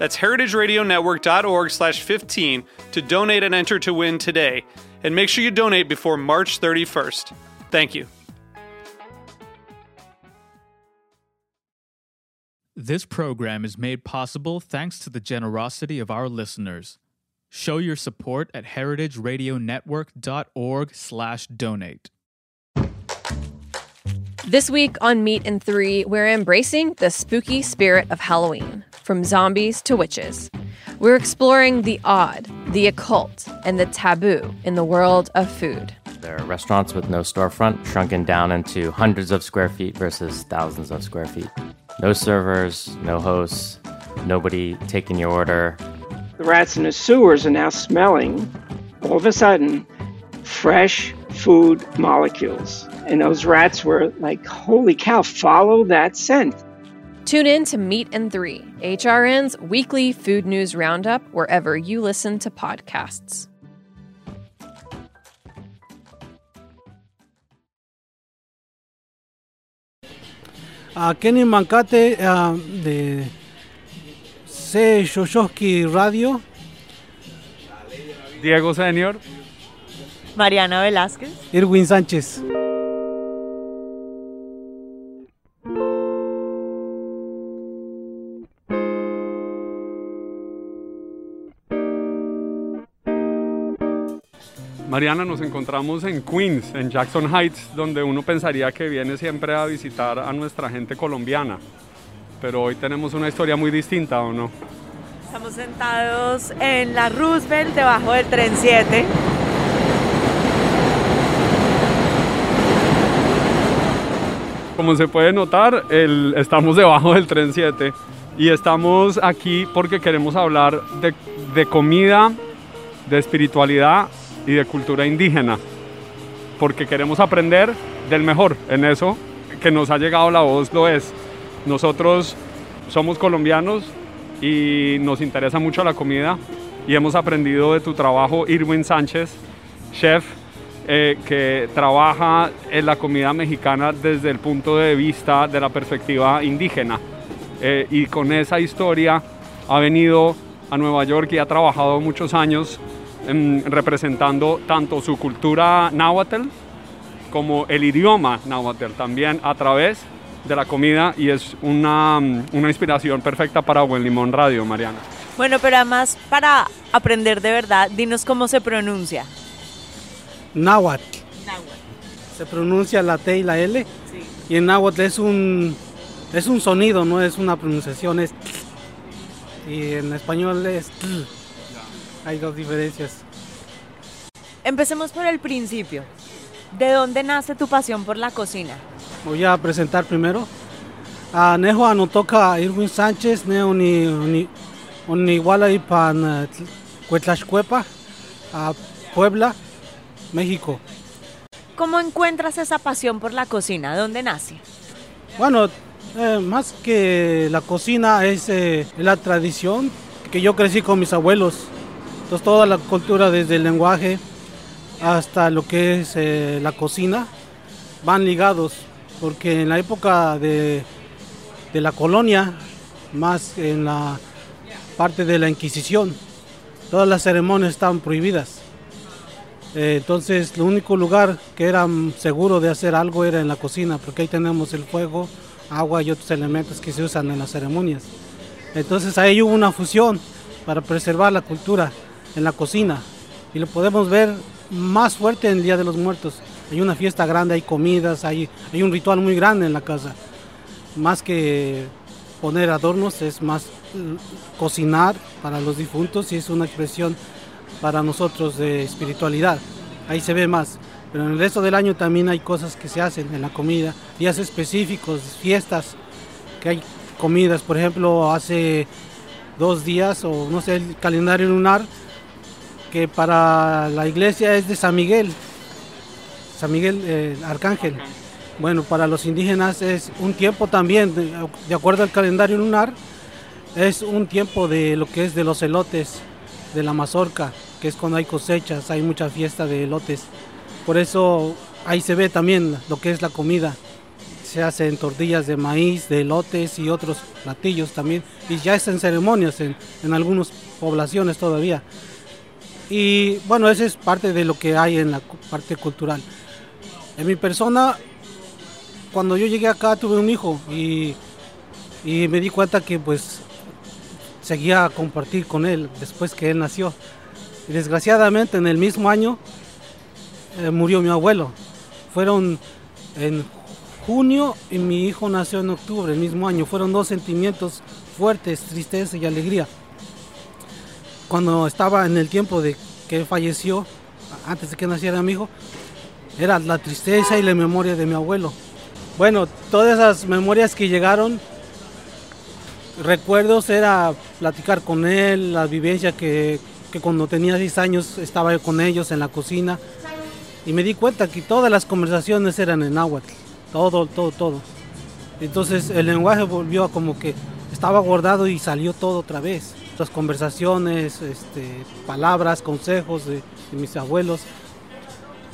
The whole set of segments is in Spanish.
That's heritageradionetwork.org slash 15 to donate and enter to win today. And make sure you donate before March 31st. Thank you. This program is made possible thanks to the generosity of our listeners. Show your support at heritageradionetwork.org/donate. This week on Meet and Three, we're embracing the spooky spirit of Halloween, from zombies to witches. We're exploring the odd, the occult, and the taboo in the world of food. There are restaurants with no storefront, shrunken down into hundreds of square feet versus thousands of square feet. No servers, no hosts, nobody taking your order. The rats in the sewers are now smelling, all of a sudden, fresh food molecules. And those rats were like, holy cow, follow that scent. Tune in to Meet and Three, HRN's weekly food news roundup, wherever you listen to podcasts. a Kenny Mancate uh, de C. Shoshowski Radio. Diego Senior. Mariana Velázquez. Irwin Sánchez. Mariana, nos encontramos en Queens, en Jackson Heights, donde uno pensaría que viene siempre a visitar a nuestra gente colombiana. Pero hoy tenemos una historia muy distinta, ¿o no? Estamos sentados en la Roosevelt, debajo del tren 7. Como se puede notar, el, estamos debajo del tren 7 y estamos aquí porque queremos hablar de, de comida, de espiritualidad y de cultura indígena, porque queremos aprender del mejor en eso que nos ha llegado la voz lo es. Nosotros somos colombianos y nos interesa mucho la comida y hemos aprendido de tu trabajo, Irwin Sánchez, chef, eh, que trabaja en la comida mexicana desde el punto de vista de la perspectiva indígena. Eh, y con esa historia ha venido a Nueva York y ha trabajado muchos años representando tanto su cultura náhuatl como el idioma náhuatl también a través de la comida y es una, una inspiración perfecta para Buen Limón Radio, Mariana. Bueno, pero además para aprender de verdad, dinos cómo se pronuncia. Náhuatl. Se pronuncia la T y la L. Y en náhuatl es un, es un sonido, no es una pronunciación. Es y en español es tl. Hay dos diferencias. Empecemos por el principio. ¿De dónde nace tu pasión por la cocina? Voy a presentar primero. A Nejo Anotoca Irwin Sánchez, Neo ni ni Oniwala y Pan Cuetlashcuepa, a Puebla, México. ¿Cómo encuentras esa pasión por la cocina? ¿Dónde nace? Bueno, eh, más que la cocina es eh, la tradición que yo crecí con mis abuelos. Entonces toda la cultura desde el lenguaje hasta lo que es eh, la cocina van ligados porque en la época de, de la colonia, más en la parte de la Inquisición, todas las ceremonias estaban prohibidas. Eh, entonces, el único lugar que era seguro de hacer algo era en la cocina, porque ahí tenemos el fuego, agua y otros elementos que se usan en las ceremonias. Entonces, ahí hubo una fusión para preservar la cultura en la cocina y lo podemos ver más fuerte en el Día de los Muertos, hay una fiesta grande, hay comidas, hay, hay un ritual muy grande en la casa. Más que poner adornos, es más mm, cocinar para los difuntos y es una expresión para nosotros de espiritualidad. Ahí se ve más. Pero en el resto del año también hay cosas que se hacen en la comida, días específicos, fiestas, que hay comidas. Por ejemplo, hace dos días, o no sé, el calendario lunar, que para la iglesia es de San Miguel, San Miguel eh, Arcángel. Bueno, para los indígenas es un tiempo también, de, acuerdo al calendario lunar, es un tiempo de lo que es de los elotes, de la mazorca, que es cuando hay cosechas, hay mucha fiesta de elotes. Por eso ahí se ve también lo que es la comida. Se hacen tortillas de maíz, de elotes y otros platillos también. Y ya es en ceremonias en, en algunas poblaciones todavía. Y bueno, esa es parte de lo que hay en la parte cultural. En mi persona, cuando yo llegué acá tuve un hijo y, me di cuenta que pues seguía a compartir con él después que él nació. Y desgraciadamente en el mismo año eh, murió mi abuelo. Fueron en junio y mi hijo nació en octubre, el mismo año. Fueron dos sentimientos fuertes, tristeza y alegría. Cuando estaba en el tiempo de que falleció, antes de que naciera mi hijo, era la tristeza y la memoria de mi abuelo. Bueno, todas esas memorias que llegaron, recuerdos era platicar con él, la vivencia que, cuando tenía 10 años estaba con ellos en la cocina y me di cuenta que todas las conversaciones eran en náhuatl, todo, todo, todo. Entonces el lenguaje volvió a como que estaba guardado y salió todo otra vez. Las conversaciones, este, palabras, consejos de mis abuelos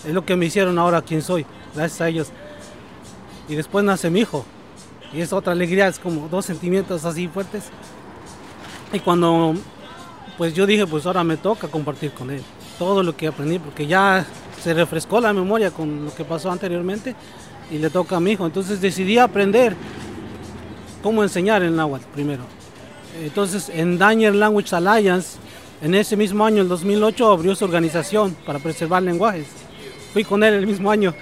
es lo que me hicieron ahora quien soy, gracias a ellos. Y después nace mi hijo. Y es otra alegría, es como dos sentimientos así fuertes. Y cuando pues yo dije, pues ahora me toca compartir con él todo lo que aprendí, porque ya se refrescó la memoria con lo que pasó anteriormente y le toca a mi hijo. Entonces decidí aprender cómo enseñar el náhuatl primero. Entonces en Daniel Language Alliance, en ese mismo año, el 2008, abrió su organización para preservar lenguajes fui con él el mismo año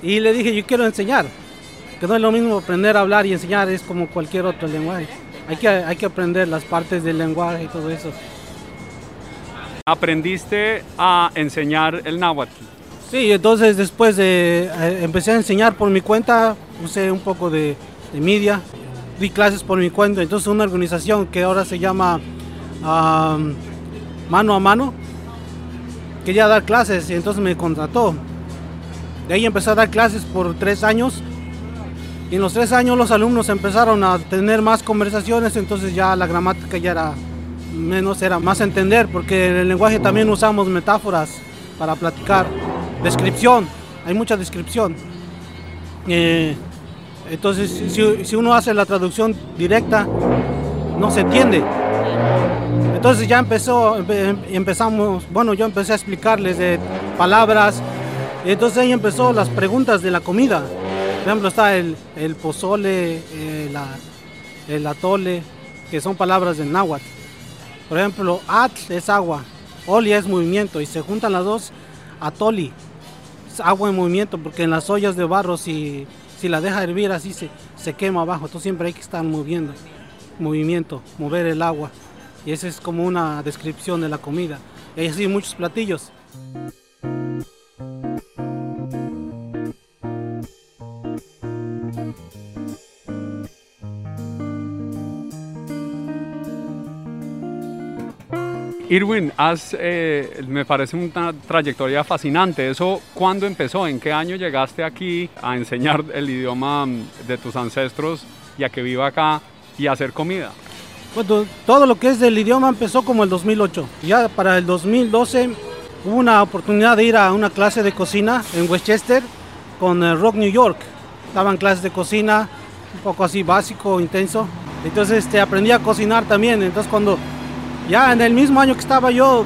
y le dije, yo quiero enseñar, que no es lo mismo aprender a hablar y enseñar, es como cualquier otro lenguaje. Hay que, hay que aprender las partes del lenguaje y todo eso. ¿Aprendiste a enseñar el náhuatl? Sí, entonces después de, eh, empecé a enseñar por mi cuenta, usé un poco de, de media, di clases por mi cuenta, entonces una organización que ahora se llama Mano a Mano, quería dar clases y entonces me contrató. De ahí empecé a dar clases por tres años. Y en los tres años los alumnos empezaron a tener más conversaciones, entonces ya la gramática ya era menos, era más entender, porque en el lenguaje también usamos metáforas para platicar, descripción, hay mucha descripción. Eh, entonces, si, uno hace la traducción directa, no se entiende. Entonces ya empezó, empezamos, bueno, yo empecé a explicarles de palabras, entonces ahí empezó las preguntas de la comida. Por ejemplo, está el, pozole, eh, el atole, que son palabras del náhuatl. Por ejemplo, atl es agua, oli es movimiento, y se juntan las dos, atoli, agua en movimiento, porque en las ollas de barro, si, si la deja hervir así, se, se quema abajo, entonces siempre hay que estar moviendo, movimiento, mover el agua. Y esa es como una descripción de la comida. Hay así muchos platillos. Irwin, eh, me parece una trayectoria fascinante. ¿Eso cuándo empezó? ¿En qué año llegaste aquí a enseñar el idioma de tus ancestros y a que viva acá y a hacer comida? Bueno, todo lo que es del idioma empezó como el 2008. Ya para el 2012 hubo una oportunidad de ir a una clase de cocina en Westchester con el Rock New York. Estaban clases de cocina, un poco así básico, intenso. Entonces este, aprendí a cocinar también. Entonces cuando ya en el mismo año que estaba yo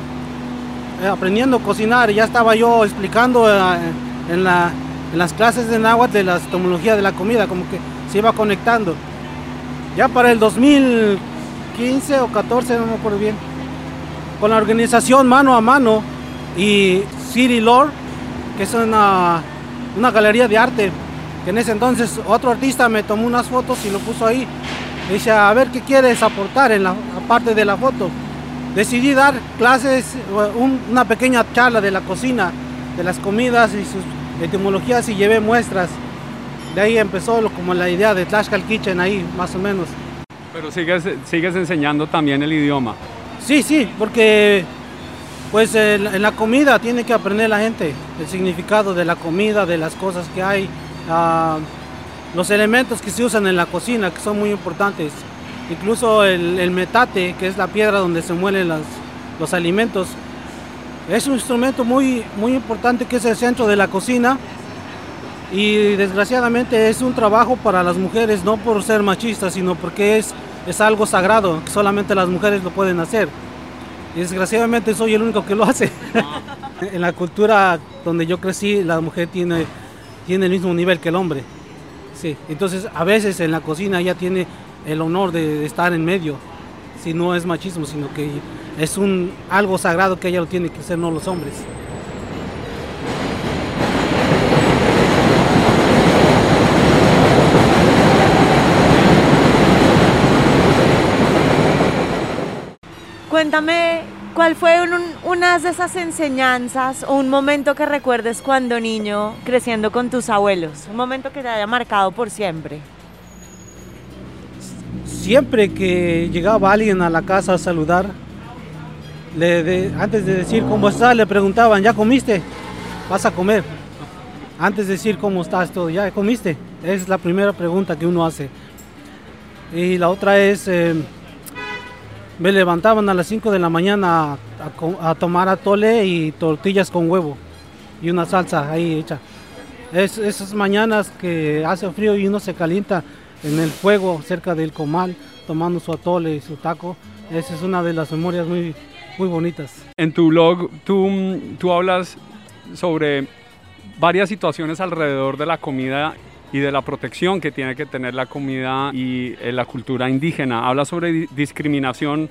eh, aprendiendo a cocinar, ya estaba yo explicando eh, en, las clases de náhuatl de la etimología de la comida, como que se iba conectando. Ya para el 2000 15 o 14, no me acuerdo bien, con la organización Mano a Mano y City Lord, que es una, una galería de arte, que en ese entonces otro artista me tomó unas fotos y lo puso ahí. Dice, a ver qué quieres aportar en la parte de la foto. Decidí dar clases, un- una pequeña charla de la cocina, de las comidas y sus etimologías y llevé muestras. De ahí empezó lo- como la idea de Tlaxcal Kitchen ahí, más o menos. Pero sigues, sigues enseñando también el idioma. Sí, sí, porque pues en en la comida tiene que aprender la gente el significado de la comida, de las cosas que hay, ah, los elementos que se usan en la cocina, que son muy importantes. Incluso el, metate, que es la piedra donde se muelen los alimentos, es un instrumento muy, muy importante que es el centro de la cocina y desgraciadamente es un trabajo para las mujeres, no por ser machistas, sino porque es, es algo sagrado, que solamente las mujeres lo pueden hacer. Y desgraciadamente soy el único que lo hace. en la cultura donde yo crecí, la mujer tiene, tiene el mismo nivel que el hombre. Sí, entonces a veces en la cocina ella tiene el honor de, estar en medio. Si no es machismo, sino que es un, algo sagrado que ella lo tiene que hacer, no los hombres. Cuéntame, ¿cuál fue un- una de esas enseñanzas o un momento que recuerdes cuando niño creciendo con tus abuelos? Un momento que te haya marcado por siempre. Siempre que llegaba alguien a la casa a saludar, le antes de decir cómo está, le preguntaban, ¿ya comiste? Vas a comer. Antes de decir cómo estás todo, ¿ya comiste? Es la primera pregunta que uno hace. Y la otra es, eh, me levantaban a las 5 de la mañana a, tomar atole y tortillas con huevo y una salsa ahí hecha. Es, esas mañanas que hace frío y uno se calienta en el fuego cerca del comal tomando su atole y su taco, esa es una de las memorias muy, muy bonitas. En tu blog tú, mm, tú hablas sobre varias situaciones alrededor de la comida y de la protección que tiene que tener la comida y eh, la cultura indígena. Hablas sobre di- discriminación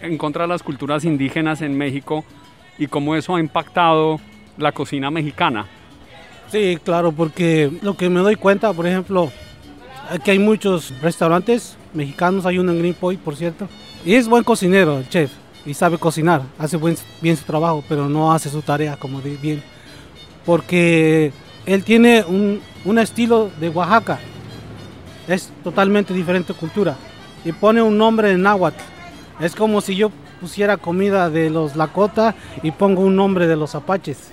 en contra de las culturas indígenas en México y cómo eso ha impactado la cocina mexicana. Sí, claro, porque lo que me doy cuenta, por ejemplo, que hay muchos restaurantes mexicanos, hay uno en Green Point, por cierto, y es buen cocinero el chef, y sabe cocinar, hace buen- bien su trabajo, pero no hace su tarea como de bien, porque él tiene un, un estilo de Oaxaca, es totalmente diferente cultura, y pone un nombre en náhuatl, es como si yo pusiera comida de los Lakota y pongo un nombre de los apaches,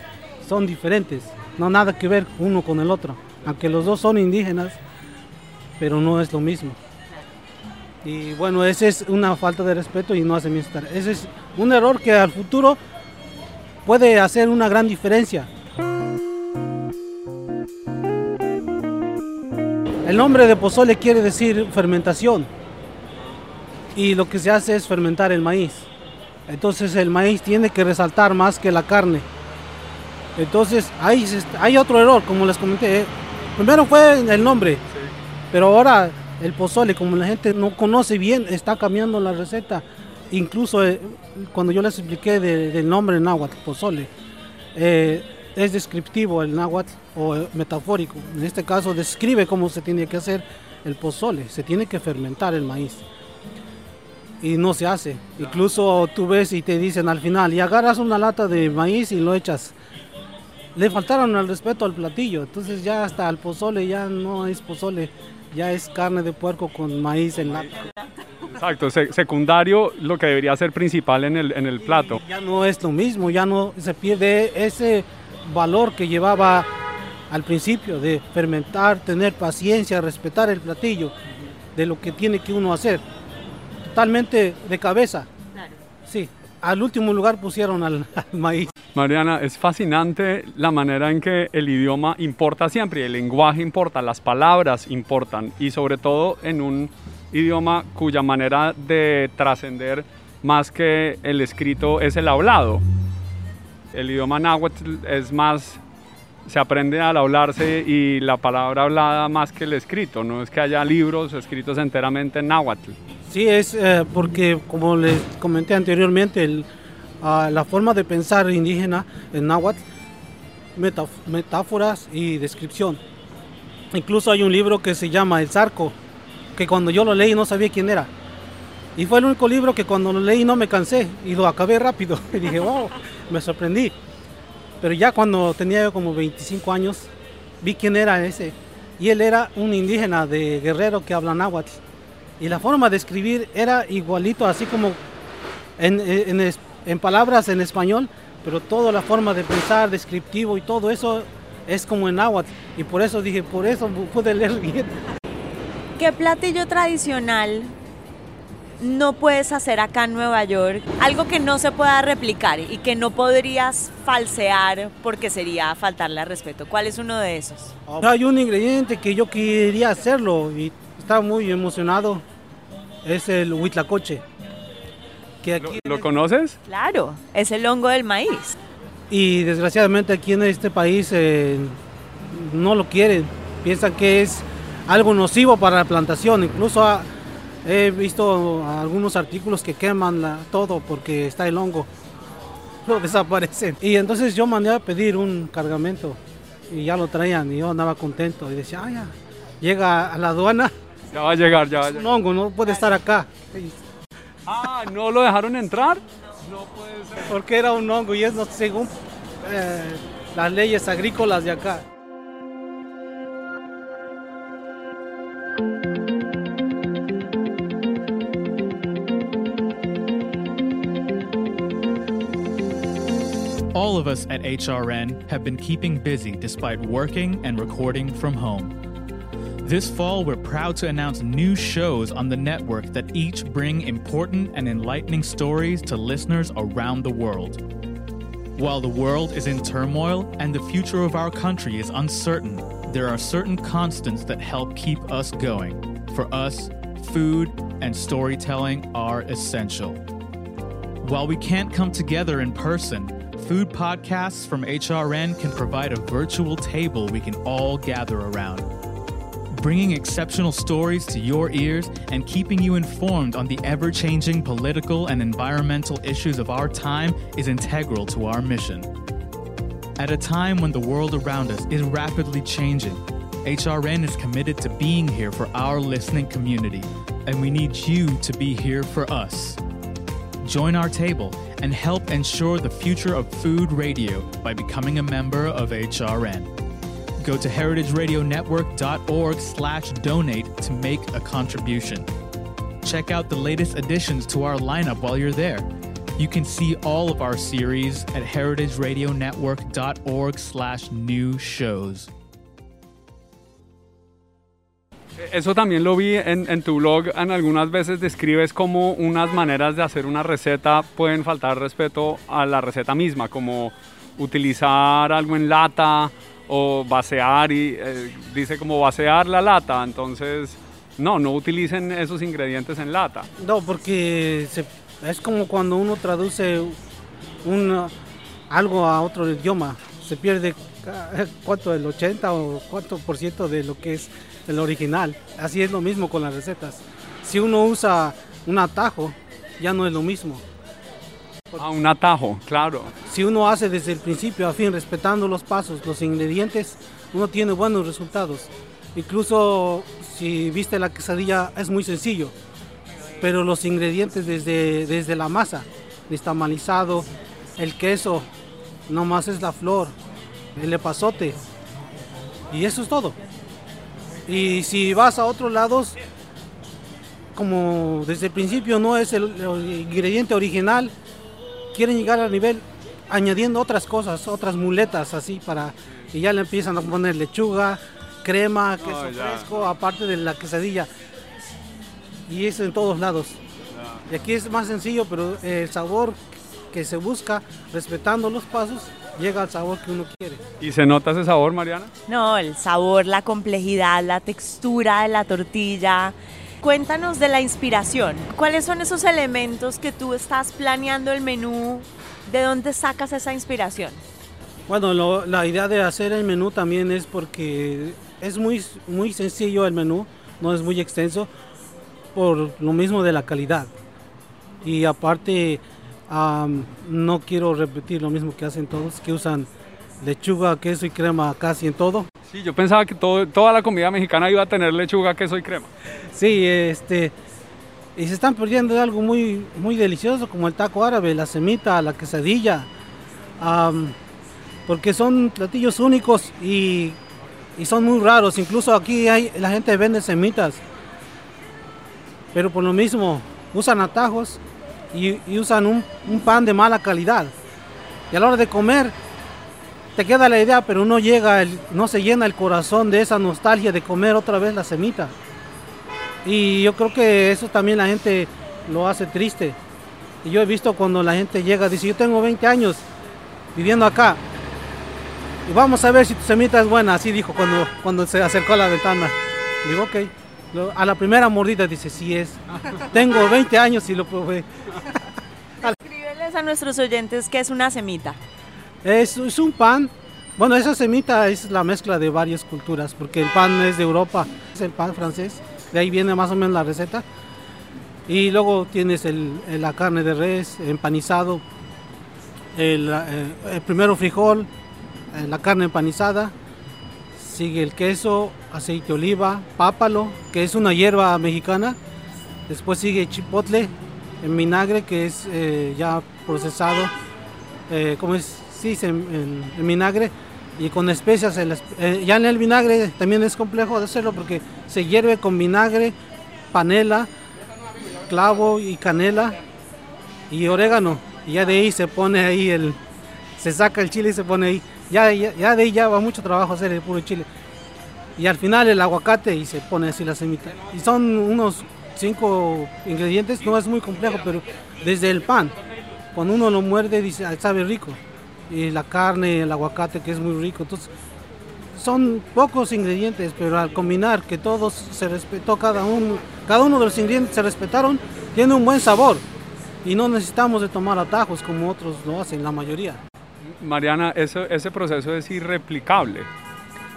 son diferentes, no nada que ver uno con el otro, aunque los dos son indígenas, pero no es lo mismo. Y bueno, esa es una falta de respeto y no hace bien tarea. Ese es un error que al futuro puede hacer una gran diferencia. El nombre de pozole quiere decir fermentación y lo que se hace es fermentar el maíz. Entonces el maíz tiene que resaltar más que la carne. Entonces se- hay otro error, como les comenté. eh. Primero fue el nombre, pero ahora el pozole, como la gente no conoce bien, está cambiando la receta. Incluso eh, cuando yo les expliqué de- del nombre náhuatl, pozole, eh, es descriptivo el náhuatl o eh, metafórico. En este caso describe cómo se tiene que hacer el pozole. Se tiene que fermentar el maíz. Y no se hace. Incluso tú ves y te dicen al final, y agarras una lata de maíz y lo echas. Le faltaron el respeto al platillo. Entonces ya hasta el pozole ya no es pozole. Ya es carne de puerco con maíz en lata. Exacto, se- secundario lo que debería ser principal en el, en el plato. Ya no es lo mismo, ya no se pierde ese valor que llevaba al principio de fermentar, tener paciencia, respetar el platillo, de lo que tiene que uno hacer. Totalmente de cabeza. Al último lugar pusieron al, al maíz. Mariana, es fascinante la manera en que el idioma importa siempre, el lenguaje importa, las palabras importan y sobre todo en un idioma cuya manera de trascender más que el escrito es el hablado. El idioma náhuatl es más, se aprende al hablarse y la palabra hablada más que el escrito, no es que haya libros escritos enteramente en náhuatl. Sí, es eh, porque, como les comenté anteriormente, el, ah, la forma de pensar indígena en náhuatl metáforas y descripción. Incluso hay un libro que se llama El Zarco, que cuando yo lo leí no sabía quién era. Y fue el único libro que cuando lo leí no me cansé y lo acabé rápido. Y dije, wow, me sorprendí. Pero ya cuando tenía como 25 años, vi quién era ese. Y él era un indígena de Guerrero que habla náhuatl. Y la forma de escribir era igualito, así como en, en en palabras en español, pero toda la forma de pensar, descriptivo y todo eso es como en náhuatl. Y por eso dije, por eso pude leer bien. ¿Qué platillo tradicional no puedes hacer acá en Nueva York? Algo que no se pueda replicar y que no podrías falsear porque sería faltarle al respeto. ¿Cuál es uno de esos? Hay un ingrediente que yo quería hacerlo y estaba muy emocionado. Es el huitlacoche. Que ¿Lo, aquí, lo conoces? Claro, es el hongo del maíz. y desgraciadamente aquí en este país eh, no lo quieren. Piensan que es algo nocivo para la plantación. Incluso he visto algunos artículos que queman la- todo porque está el hongo. Lo desaparecen. Y entonces yo mandé a pedir un cargamento y ya lo traían y yo andaba contento y decía, ah, ya, llega a la aduana, Ya va a llegar, ya va a es un llegar. hongo, no puede estar acá. Ah, ¿no lo dejaron entrar? Porque era un hongo y es no- según eh, las leyes agrícolas de acá. All of us at HRN have been keeping busy despite working and recording from home. This fall, we're proud to announce new shows on the network that each bring important and enlightening stories to listeners around the world. While the world is in turmoil and the future of our country is uncertain, there are certain constants that help keep us going. For us, food and storytelling are essential. While we can't come together in person, food podcasts from HRN can provide a virtual table we can all gather around. Bringing exceptional stories to your ears and keeping you informed on the ever changing political and environmental issues of our time is integral to our mission. At a time when the world around us is rapidly changing, HRN is committed to being here for our listening community, and we need you to be here for us. Join our table and help ensure the future of food radio by becoming a member of HRN. Go to heritageradionetwork.org slash donate to make a contribution. Check out the latest additions to our lineup while you're there. You can see all of our series at heritageradionetwork.org slash new shows. Eso también lo vi en, en tu blog. En algunas veces describes cómo unas maneras de hacer una receta pueden faltar respeto a la receta misma, como utilizar algo en lata o vaciar y eh, dice como vaciar la lata. Entonces, no, no utilicen esos ingredientes en lata. No, porque es como cuando uno traduce un, algo a otro idioma. Se pierde el 80 o cuánto por ciento de lo que es el original. Así es lo mismo con las recetas. Si uno usa un atajo, ya no es lo mismo. A un atajo, claro. Si uno hace desde el principio a fin, respetando los pasos, los ingredientes, uno tiene buenos resultados. Incluso si viste la quesadilla es muy sencillo, pero los ingredientes desde, desde la masa, destamalizado, el queso, nomás es la flor, el epazote, y eso es todo. Y si vas a otros lados, como desde el principio no es el, el ingrediente original, quieren llegar al nivel añadiendo otras cosas, otras muletas así para y ya le empiezan a poner lechuga, crema, queso Oh, fresco, aparte de la quesadilla. Y eso en todos lados. Y aquí es más sencillo, pero el sabor que se busca, respetando los pasos, llega al sabor que uno quiere. ¿Y se nota ese sabor, Mariana? No, el sabor, la complejidad, la textura de la tortilla. Cuéntanos de la inspiración. ¿Cuáles son esos elementos que tú estás planeando el menú? ¿De dónde sacas esa inspiración? Bueno, la idea de hacer el menú también es porque es muy, muy sencillo el menú, no es muy extenso, por lo mismo de la calidad. Y aparte, no quiero repetir lo mismo que hacen todos, que usan lechuga, queso y crema casi en todo. Sí, yo pensaba que todo, toda la comida mexicana iba a tener lechuga, queso y crema. Sí, este, y se están perdiendo de algo muy, muy delicioso como el taco árabe, la semita, la quesadilla, porque son platillos únicos y, y son muy raros. Incluso aquí hay, la gente vende semitas, pero por lo mismo usan atajos y, y usan un, un pan de mala calidad. Y a la hora de comer te queda la idea, pero no llega, el- no se llena el corazón de esa nostalgia de comer otra vez la semita. Y yo creo que eso también la gente lo hace triste. Y yo he visto cuando la gente llega, dice, yo tengo 20 años viviendo acá. Y vamos a ver si tu semita es buena, así dijo cuando, cuando se acercó a la ventana. Digo, ok. A la primera mordida dice, sí es. Tengo 20 años y lo probé. Escríbeles a nuestros oyentes qué es una semita. Es, un pan. Bueno, esa semita es la mezcla de varias culturas, porque el pan es de Europa, es el pan francés, de ahí viene más o menos la receta. Y luego tienes el, la carne de res empanizado, el, eh, el primero frijol, eh, la carne empanizada, sigue el queso, aceite de oliva, pápalo, que es una hierba mexicana, después sigue chipotle en vinagre, que es eh, ya procesado, ¿cómo es? Sí, se- en, en vinagre y con especias. en eh, ya en el vinagre también es complejo de hacerlo porque se hierve con vinagre, panela, clavo y canela y orégano. Y ya de ahí se pone ahí el, se saca el chile y se pone ahí. Ya, ya, ya de ahí ya va mucho trabajo hacer el puro chile. Y al final el aguacate y se pone así la semita. Y son unos cinco ingredientes, no es muy complejo, pero desde el pan, cuando uno lo muerde dice, "Ah, sabe rico. Y la carne, el aguacate que es muy rico. Entonces, son pocos ingredientes, pero al combinar que todos se respetó cada uno, cada uno de los ingredientes se respetaron, tiene un buen sabor. Y no necesitamos de tomar atajos como otros lo hacen, la mayoría. Mariana, eso, ese proceso es irreplicable.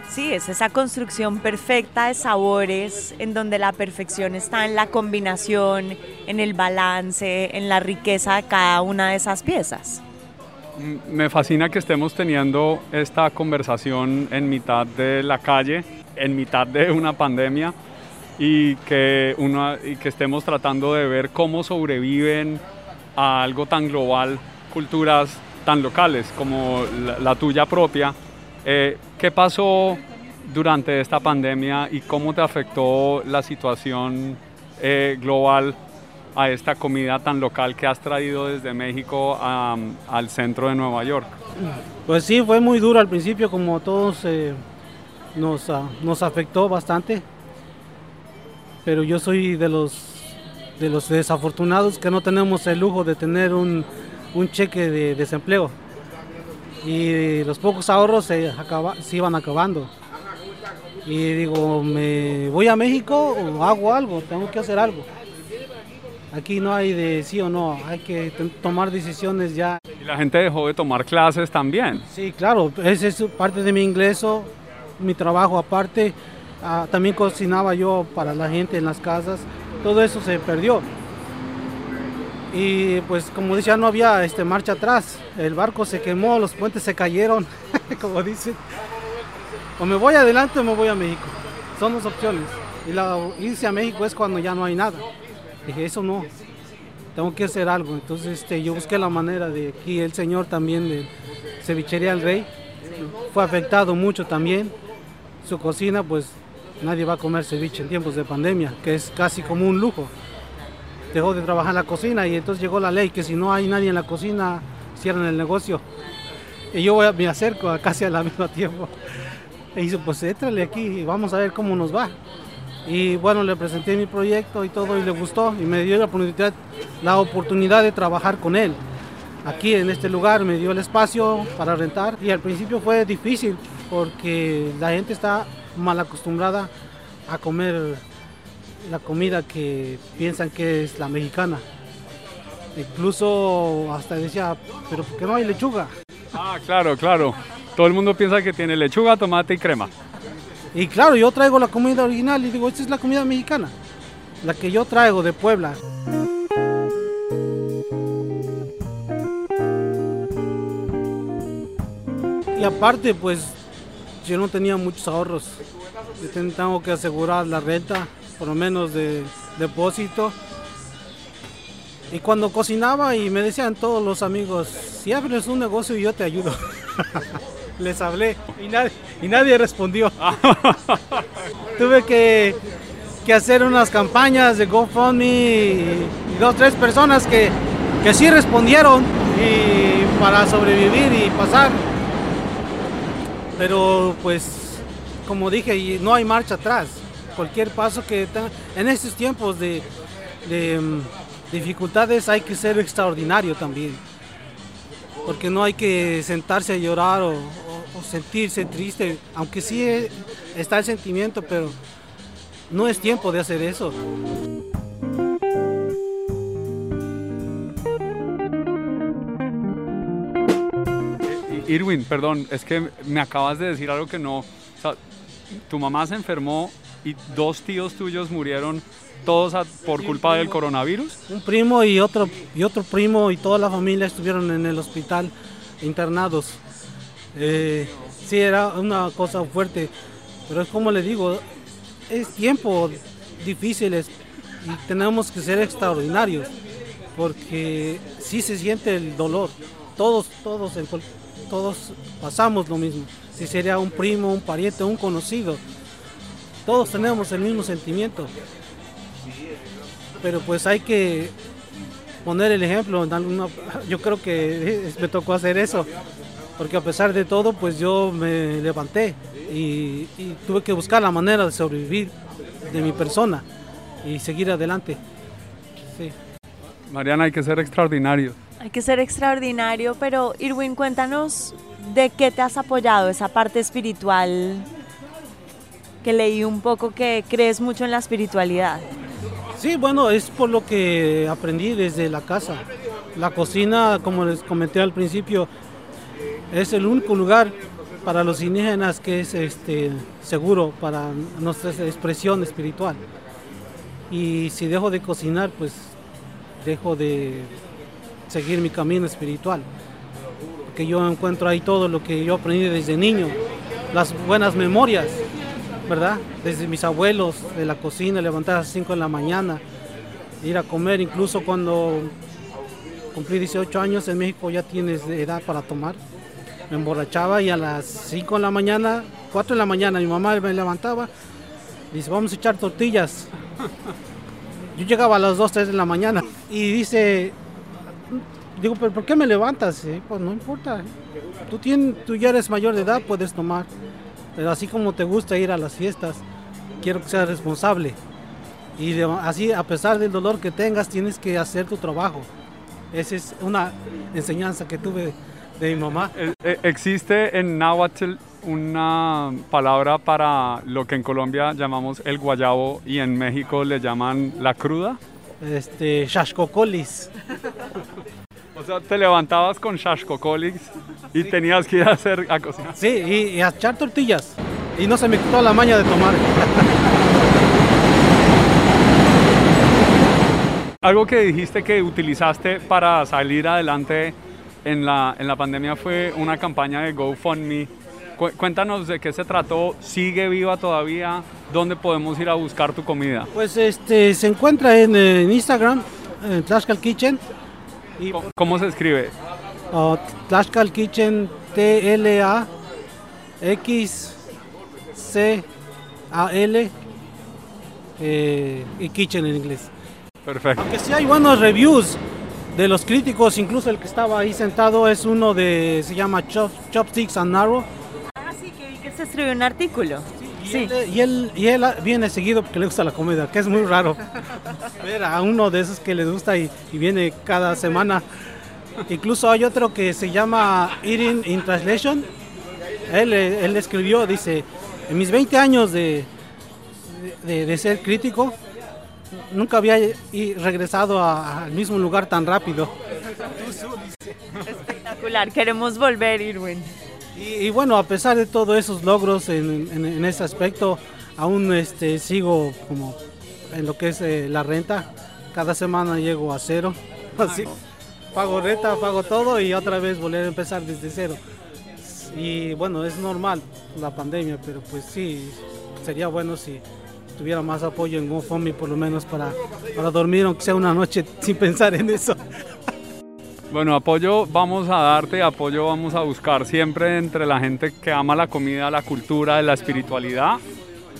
Sí, es esa construcción perfecta de sabores en donde la perfección está en la combinación, en el balance, en la riqueza de cada una de esas piezas. Me fascina que estemos teniendo esta conversación en mitad de la calle, en mitad de una pandemia y que, y que estemos tratando de ver cómo sobreviven a algo tan global culturas tan locales como la, la tuya propia. Eh, ¿Qué pasó durante esta pandemia y cómo te afectó la situación eh, global a esta comida tan local que has traído desde México al centro de Nueva York? Pues sí, fue muy duro al principio, como todos eh, nos, ah, nos afectó bastante. Pero yo soy de los, de los desafortunados que no tenemos el lujo de tener un, un cheque de desempleo. Y los pocos ahorros se, acaba- se iban acabando. Y digo, ¿me voy a México o hago algo? Tengo que hacer algo. Aquí no hay de sí o no, hay que tomar decisiones ya. Y la gente dejó de tomar clases también. Sí, claro, ese es parte de mi ingreso, mi trabajo aparte. Ah, también cocinaba yo para la gente en las casas. Todo eso se perdió. Y pues como decía, no había este, marcha atrás. El barco se quemó, los puentes se cayeron, como dicen. O me voy adelante o me voy a México. Son dos opciones. Y la, irse a México es cuando ya no hay nada. Dije, eso no. Tengo que hacer algo. Entonces este, yo busqué la manera de aquí. El señor también de Cevichería El Rey fue afectado mucho también. Su cocina, pues nadie va a comer ceviche en tiempos de pandemia, que es casi como un lujo. Dejó de trabajar en la cocina y entonces llegó la ley que si no hay nadie en la cocina, cierran el negocio. Y yo voy me acerco a casi al mismo tiempo. Y dice, pues étrale aquí y vamos a ver cómo nos va. Y bueno, le presenté mi proyecto y todo y le gustó y me dio la oportunidad, la oportunidad de trabajar con él. Aquí en este lugar me dio el espacio para rentar y al principio fue difícil porque la gente está mal acostumbrada a comer la comida que piensan que es la mexicana. Incluso hasta decía, pero ¿por qué no hay lechuga? Ah, claro, claro. Todo el mundo piensa que tiene lechuga, tomate y crema. Y claro, yo traigo la comida original y digo, esta es la comida mexicana, la que yo traigo de Puebla. Y aparte, pues yo no tenía muchos ahorros. Yo ten- tengo que asegurar la renta, por lo menos de depósito. Y cuando cocinaba y me decían todos los amigos, si abres un negocio yo te ayudo. Les hablé y nadie, respondió. Tuve que, hacer unas campañas de GoFundMe y, dos, tres personas que, sí respondieron y para sobrevivir y pasar. Pero pues, como dije, no hay marcha atrás. Cualquier paso que tenga, en estos tiempos de, de, mm, dificultades hay que ser extraordinario también. Porque no hay que sentarse a llorar o, o- o sentirse triste, aunque sí está el sentimiento, pero no es tiempo de hacer eso. Irwin, perdón, es que me acabas de decir algo que no. o sea, tu mamá se enfermó y dos tíos tuyos murieron todos a- por culpa del coronavirus. Un primo y otro, y otro primo y toda la familia estuvieron en el hospital internados. Eh, sí, era una cosa fuerte, pero es como le digo, es tiempo difíciles y tenemos que ser extraordinarios, porque sí se siente el dolor. Todos, todos, todos pasamos lo mismo. Si sería un primo, un pariente, un conocido, todos tenemos el mismo sentimiento pero pues hay que poner el ejemplo. yo creo que me tocó hacer eso, porque a pesar de todo, pues yo me levanté y, y tuve que buscar la manera de sobrevivir de mi persona y seguir adelante. Sí. Mariana, hay que ser extraordinario. Hay que ser extraordinario, pero Irwin, cuéntanos de qué te has apoyado, esa parte espiritual que leí un poco que crees mucho en la espiritualidad. Sí, bueno, es por lo que aprendí desde la casa. La cocina, como les comenté al principio, es el único lugar para los indígenas que es este, seguro para nuestra expresión espiritual. Y si dejo de cocinar, pues dejo de seguir mi camino espiritual. Porque yo encuentro ahí todo lo que yo aprendí desde niño, las buenas memorias, ¿verdad? Desde mis abuelos, de la cocina, levantar a las 5 de la mañana, ir a comer, incluso cuando cumplí 18 años en México ya tienes edad para tomar. Me emborrachaba y a las 5 de la mañana, 4 de la mañana, mi mamá me levantaba, dice, vamos a echar tortillas. Yo llegaba a las 2, 3 de la mañana y dice, digo, pero ¿por qué me levantas? Pues no importa, tú, tienes, tú ya eres mayor de edad, puedes tomar. Pero así como te gusta ir a las fiestas, quiero que seas responsable. Y así, a pesar del dolor que tengas, tienes que hacer tu trabajo. Esa es una enseñanza que tuve de mi mamá. Eh, eh, ¿Existe en náhuatl una palabra para lo que en Colombia llamamos el guayabo y en México le llaman la cruda? Este, shashkokolis. O sea, te levantabas con shashkokolis y tenías que ir a hacer a cocinar. Sí, y, y a echar tortillas. Y no se me quitó la maña de tomar. Algo que dijiste que utilizaste para salir adelante en la, en la pandemia fue una campaña de GoFundMe. Cu- cuéntanos de qué se trató, sigue viva todavía, dónde podemos ir a buscar tu comida. Pues este, se encuentra en, eh, en Instagram, en Tlaxcal Kitchen. Y ¿Cómo, cómo se escribe? uh, Tlaxcal Kitchen, T-L-A-X-C-A-L eh, y Kitchen en inglés. Perfecto. Aunque sí hay buenos reviews de los críticos, incluso el que estaba ahí sentado es uno de, se llama Chop, Chopsticks and Narrow. Ah, sí, que que se escribió un artículo. Y, Sí. él, y, él, y él viene seguido porque le gusta la comida, que es muy raro. Ver a uno de esos que les gusta y, y viene cada semana. Incluso hay otro que se llama Eating in Translation. Él, él escribió, dice, en mis 20 años de, de, de ser crítico, nunca había regresado a- al mismo lugar tan rápido. Espectacular, queremos volver, Irwin. Y, y bueno, a pesar de todos esos logros en, en- en ese aspecto, aún este, sigo como en lo que es eh, la renta. Cada semana llego a cero. Así, pago renta, pago todo y otra vez volver a empezar desde cero. Y bueno, es normal la pandemia, pero pues sí, sería bueno si tuviera más apoyo en GoFundMe por lo menos para, para dormir, aunque sea una noche sin pensar en eso. Bueno, apoyo vamos a darte, apoyo vamos a buscar siempre entre la gente que ama la comida, la cultura, la espiritualidad,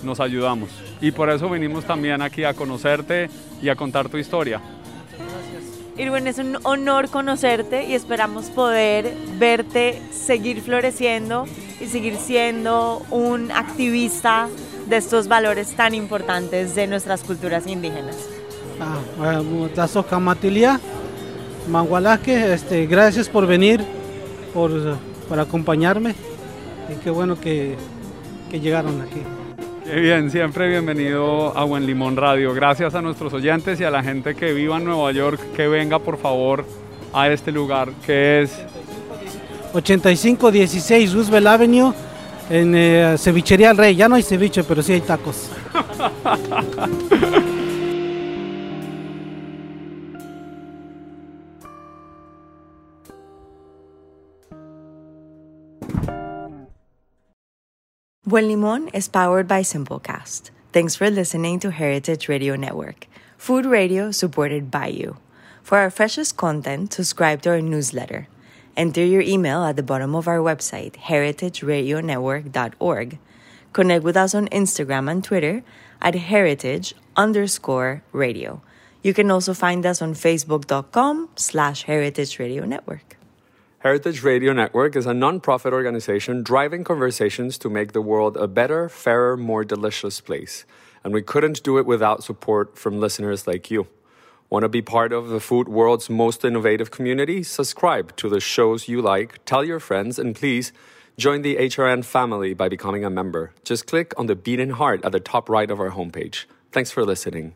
nos ayudamos. Y por eso venimos también aquí a conocerte y a contar tu historia. Irwin, es un honor conocerte y esperamos poder verte seguir floreciendo y seguir siendo un activista de estos valores tan importantes de nuestras culturas indígenas. Ah, Tazo Mangualaque, este, gracias por venir, por, por acompañarme y qué bueno que, que llegaron aquí. Qué bien, siempre bienvenido a Buen Limón Radio. Gracias a nuestros oyentes y a la gente que viva en Nueva York, que venga por favor a este lugar que es 8516 Roosevelt Avenue en eh, Cevichería El Rey. Ya no hay ceviche, pero sí hay tacos. Buen Limón is powered by Simplecast. Thanks for listening to Heritage Radio Network, food radio supported by you. For our freshest content, subscribe to our newsletter. Enter your email at the bottom of our website, heritageradionetwork.org. Connect with us on Instagram and Twitter at heritage underscore radio. You can also find us on facebook.com slash heritage radio network. Heritage Radio Network is a non-profit organization driving conversations to make the world a better, fairer, more delicious place. And we couldn't do it without support from listeners like you. Want to be part of the food world's most innovative community? Subscribe to the shows you like, tell your friends, and please join the HRN family by becoming a member. Just click on the beating heart at the top right of our homepage. Thanks for listening.